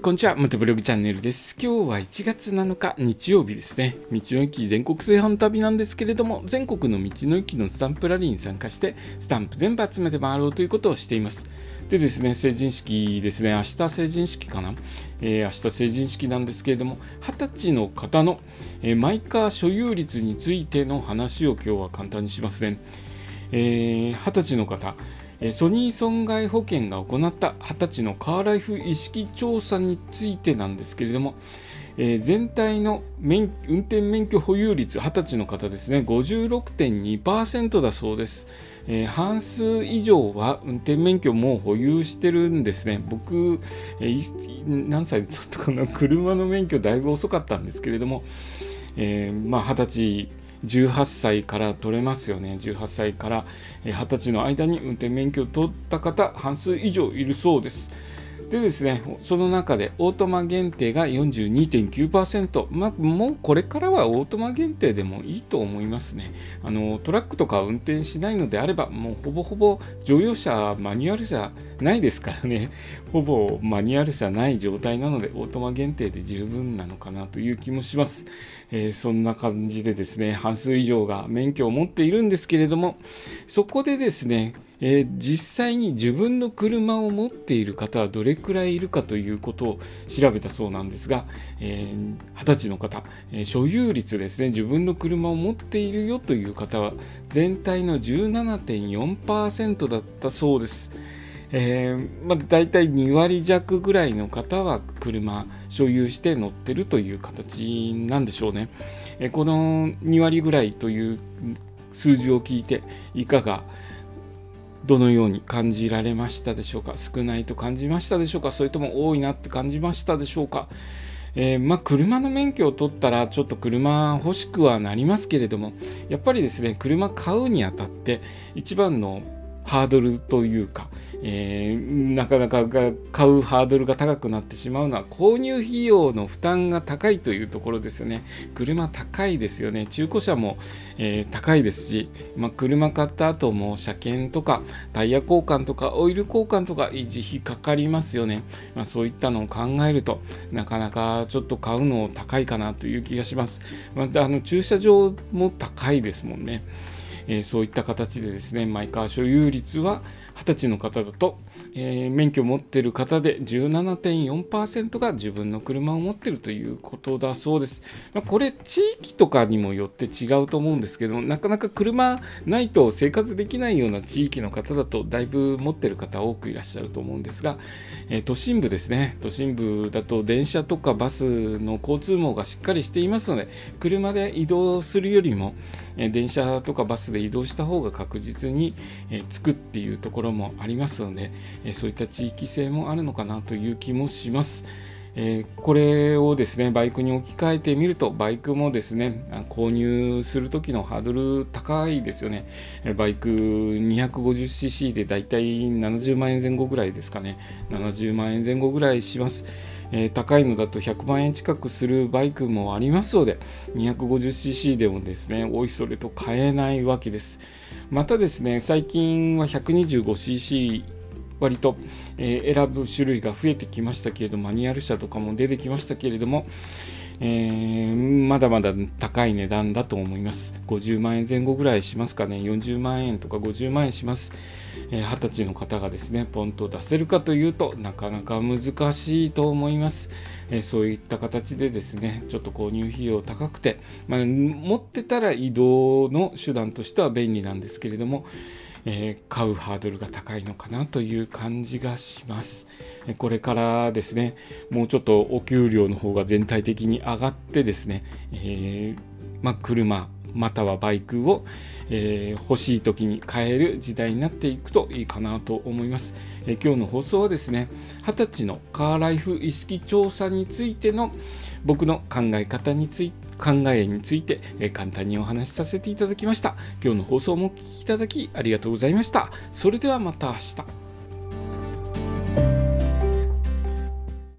こんにちは、元ブログチャンネルです。今日は1月7日日曜日ですね。道の駅全国製販旅なんですけれども、全国の道の駅のスタンプラリーに参加して、スタンプ全部集めて回ろうということをしています。でですね、成人式ですね、明日成人式かな、えー、明日成人式なんですけれども、20歳の方の、えー、マイカー所有率についての話を今日は簡単にしますね。えー、20歳の方、ソニー損害保険が行った20歳のカーライフ意識調査についてなんですけれども、えー、全体の運転免許保有率、20歳の方ですね、56.2%だそうです。えー、半数以上は運転免許も保有してるんですね。僕、えー、何歳ちょっとかな、車の免許だいぶ遅かったんですけれども、えー、まあ、20歳18歳から取れますよね。18歳から20歳の間に運転免許を取った方半数以上いるそうです。でですね、その中でオートマ限定が42.9%、まあ、もうこれからはオートマ限定でもいいと思いますね。あのトラックとか運転しないのであれば、もうほぼほぼ乗用車、マニュアル車ないですからね、ほぼマニュアル車ない状態なので、オートマ限定で十分なのかなという気もします。えー、そんな感じでですね、半数以上が免許を持っているんですけれども、そこでですね、えー、実際に自分の車を持っている方はどれくらいいるかということを調べたそうなんですが、えー、20歳の方、えー、所有率ですね自分の車を持っているよという方は全体の17.4%だったそうです。えーまあ、大体2割弱ぐらいの方は車所有して乗ってるという形なんでしょうね。えー、この2割ぐらいという数字を聞いていかがどのように感じられましたでしょうか？少ないと感じましたでしょうか？それとも多いなって感じましたでしょうか？えー、まあ、車の免許を取ったらちょっと車欲しくはなりますけれどもやっぱりですね車買うにあたって一番のハードルというか、えー、なかなか買うハードルが高くなってしまうのは購入費用の負担が高いというところですよね。車高いですよね。中古車も、えー、高いですし、まあ、車買った後も車検とかタイヤ交換とかオイル交換とか維持費かかりますよね。まあ、そういったのを考えるとなかなかちょっと買うの高いかなという気がします。またあの駐車場も高いですもんね。えー、そういった形でですねマイカー所有率は20歳の方だと、えー、免許を持っている方で17.4%が自分の車を持っているということだそうです。まあ、これ地域とかにもよって違うと思うんですけどなかなか車ないと生活できないような地域の方だとだいぶ持ってる方多くいらっしゃると思うんですが、えー、都心部ですね都心部だと電車とかバスの交通網がしっかりしていますので車で移動するよりも、えー、電車とかバスでで移動した方が確実に、えー、着くっていうところもありますので、えそういった地域性もあるのかなという気もします。え、これをですねバイクに置き換えてみるとバイクもですね購入する時のハードル高いですよね。バイク 250cc でだいたい70万円前後ぐらいですかね。70万円前後ぐらいします、えー、高いのだと100万円近くするバイクもありますので 250cc でもですねおいそれと買えないわけです。またですね最近は 125cc 割と、えー、選ぶ種類が増えてきましたけれどマニュアル車とかも出てきましたけれども、えー、まだまだ高い値段だと思います。50万円前後ぐらいしますかね。40万円とか50万円します、えー、20歳の方がですねポンと出せるかというとなかなか難しいと思います、えー、そういった形でですねちょっと購入費用高くて、まあ、持ってたら移動の手段としては便利なんですけれどもえー、買うハードルが高いのかなという感じがします。これからですね、もうちょっとお給料の方が全体的に上がってですね、えー、まあ、車またはバイクを、えー、欲しい時に買える時代になっていくといいかなと思います。えー、今日の放送はですね、20歳のカーライフ意識調査についての僕の考え方について考えについて、え簡単にお話しさせていただきました。今日の放送もお聴きいただきありがとうございました。それではまた明日。